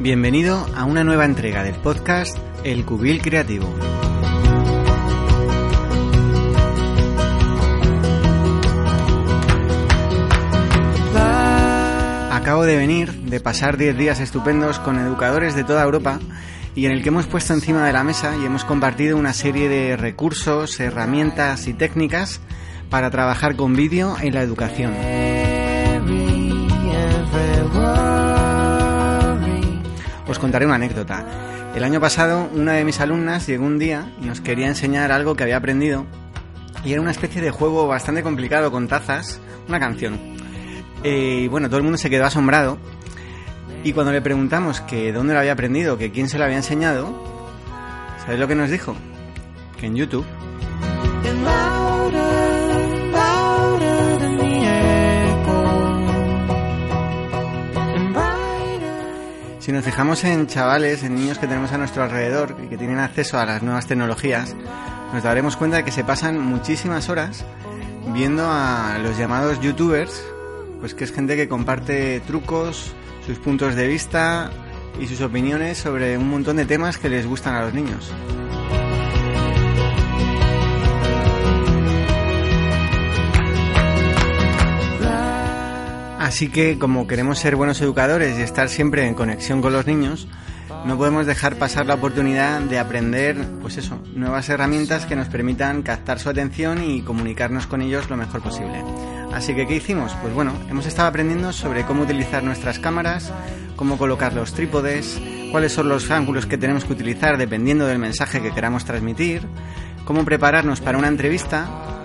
Bienvenido a una nueva entrega del podcast El Cubil Creativo. Acabo de venir de pasar 10 días estupendos con educadores de toda Europa y en el que hemos puesto encima de la mesa y hemos compartido una serie de recursos, herramientas y técnicas para trabajar con vídeo en la educación. Contaré una anécdota. El año pasado una de mis alumnas llegó un día y nos quería enseñar algo que había aprendido y era una especie de juego bastante complicado con tazas, una canción. Eh, y bueno, todo el mundo se quedó asombrado y cuando le preguntamos que dónde lo había aprendido, que quién se lo había enseñado, ¿sabes lo que nos dijo? Que en YouTube. Fijamos en chavales, en niños que tenemos a nuestro alrededor y que tienen acceso a las nuevas tecnologías, nos daremos cuenta de que se pasan muchísimas horas viendo a los llamados youtubers, pues que es gente que comparte trucos, sus puntos de vista y sus opiniones sobre un montón de temas que les gustan a los niños. Así que como queremos ser buenos educadores y estar siempre en conexión con los niños, no podemos dejar pasar la oportunidad de aprender, pues eso, nuevas herramientas que nos permitan captar su atención y comunicarnos con ellos lo mejor posible. Así que, ¿qué hicimos? Pues bueno, hemos estado aprendiendo sobre cómo utilizar nuestras cámaras, cómo colocar los trípodes, cuáles son los ángulos que tenemos que utilizar dependiendo del mensaje que queramos transmitir, cómo prepararnos para una entrevista,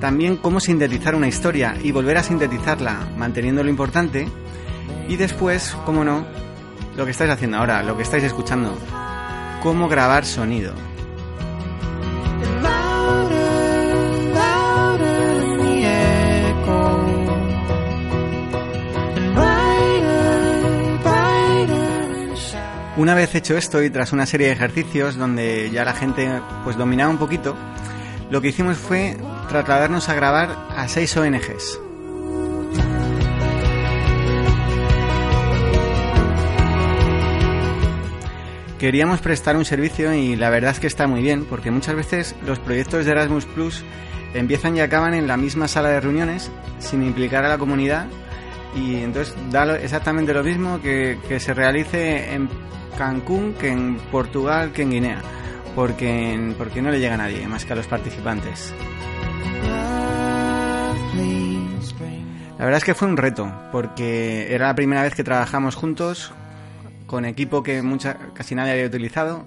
también cómo sintetizar una historia y volver a sintetizarla manteniendo lo importante, y después, cómo no, lo que estáis haciendo ahora, lo que estáis escuchando, cómo grabar sonido. Una vez hecho esto y tras una serie de ejercicios donde ya la gente pues dominaba un poquito, lo que hicimos fue trasladarnos a grabar a seis ONGs. Queríamos prestar un servicio y la verdad es que está muy bien, porque muchas veces los proyectos de Erasmus Plus empiezan y acaban en la misma sala de reuniones sin implicar a la comunidad y entonces da exactamente lo mismo que, que se realice en Cancún que en Portugal que en Guinea, porque, porque no le llega a nadie más que a los participantes. La verdad es que fue un reto, porque era la primera vez que trabajamos juntos, con equipo que mucha, casi nadie había utilizado,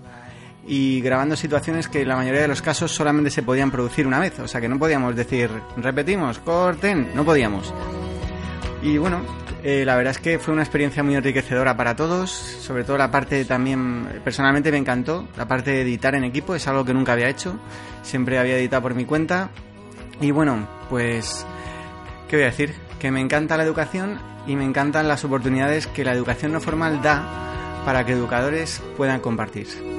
y grabando situaciones que en la mayoría de los casos solamente se podían producir una vez. O sea que no podíamos decir, repetimos, corten, no podíamos. Y bueno, eh, la verdad es que fue una experiencia muy enriquecedora para todos, sobre todo la parte también, personalmente me encantó, la parte de editar en equipo, es algo que nunca había hecho, siempre había editado por mi cuenta. Y bueno, pues, ¿qué voy a decir? Que me encanta la educación y me encantan las oportunidades que la educación no formal da para que educadores puedan compartir.